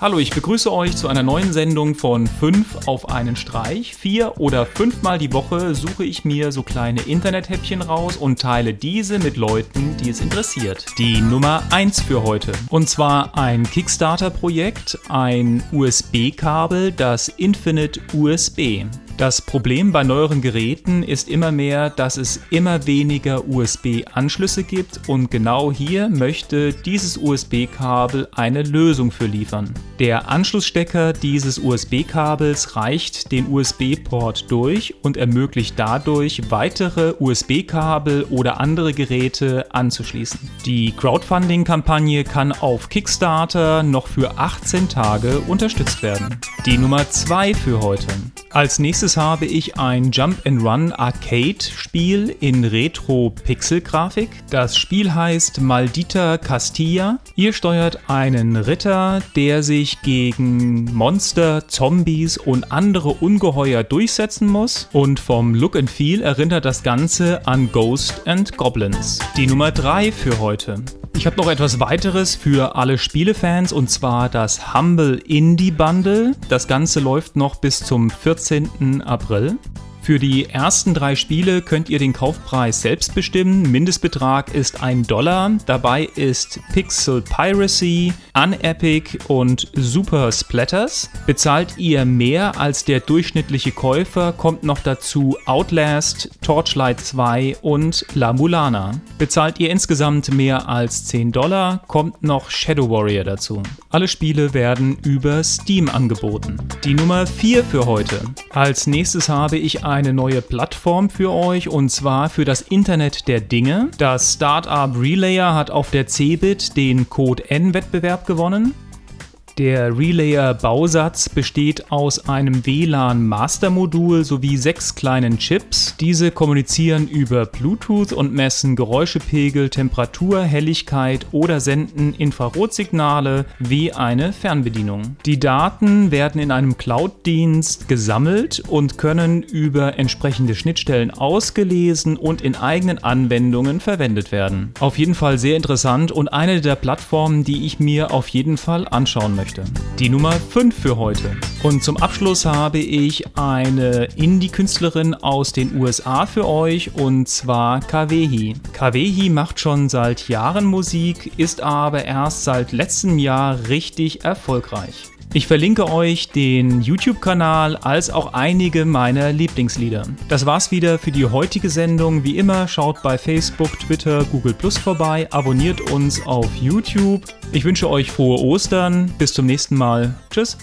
Hallo, ich begrüße euch zu einer neuen Sendung von 5 auf einen Streich. Vier oder fünfmal die Woche suche ich mir so kleine Internethäppchen raus und teile diese mit Leuten, die es interessiert. Die Nummer 1 für heute. Und zwar ein Kickstarter-Projekt, ein USB-Kabel, das Infinite USB. Das Problem bei neueren Geräten ist immer mehr, dass es immer weniger USB-Anschlüsse gibt und genau hier möchte dieses USB-Kabel eine Lösung für liefern. Der Anschlussstecker dieses USB-Kabels reicht den USB-Port durch und ermöglicht dadurch weitere USB-Kabel oder andere Geräte anzuschließen. Die Crowdfunding-Kampagne kann auf Kickstarter noch für 18 Tage unterstützt werden. Die Nummer 2 für heute. Als nächstes habe ich ein Jump-and-Run Arcade-Spiel in Retro-Pixel-Grafik. Das Spiel heißt Maldita Castilla. Ihr steuert einen Ritter, der sich gegen Monster, Zombies und andere Ungeheuer durchsetzen muss. Und vom Look and Feel erinnert das Ganze an Ghost and Goblins. Die Nummer 3 für heute. Ich habe noch etwas weiteres für alle Spielefans und zwar das Humble Indie Bundle. Das Ganze läuft noch bis zum 14. April. Für die ersten drei Spiele könnt ihr den Kaufpreis selbst bestimmen. Mindestbetrag ist ein Dollar. Dabei ist Pixel Piracy, Unepic und Super Splatters. Bezahlt ihr mehr als der durchschnittliche Käufer, kommt noch dazu Outlast, Torchlight 2 und La Mulana. Bezahlt ihr insgesamt mehr als 10 Dollar, kommt noch Shadow Warrior dazu. Alle Spiele werden über Steam angeboten. Die Nummer 4 für heute. Als nächstes habe ich ein eine neue Plattform für euch und zwar für das Internet der Dinge. Das Startup Relayer hat auf der CeBIT den Code N-Wettbewerb gewonnen. Der Relayer-Bausatz besteht aus einem WLAN-Master-Modul sowie sechs kleinen Chips. Diese kommunizieren über Bluetooth und messen Geräuschepegel, Temperatur, Helligkeit oder senden Infrarotsignale wie eine Fernbedienung. Die Daten werden in einem Cloud-Dienst gesammelt und können über entsprechende Schnittstellen ausgelesen und in eigenen Anwendungen verwendet werden. Auf jeden Fall sehr interessant und eine der Plattformen, die ich mir auf jeden Fall anschauen möchte möchte. Die Nummer 5 für heute. Und zum Abschluss habe ich eine Indie-Künstlerin aus den USA für euch und zwar Kawehi. Kawehi macht schon seit Jahren Musik, ist aber erst seit letztem Jahr richtig erfolgreich. Ich verlinke euch den YouTube-Kanal als auch einige meiner Lieblingslieder. Das war's wieder für die heutige Sendung. Wie immer, schaut bei Facebook, Twitter, Google Plus vorbei, abonniert uns auf YouTube. Ich wünsche euch frohe Ostern. Bis zum nächsten Mal. Tschüss.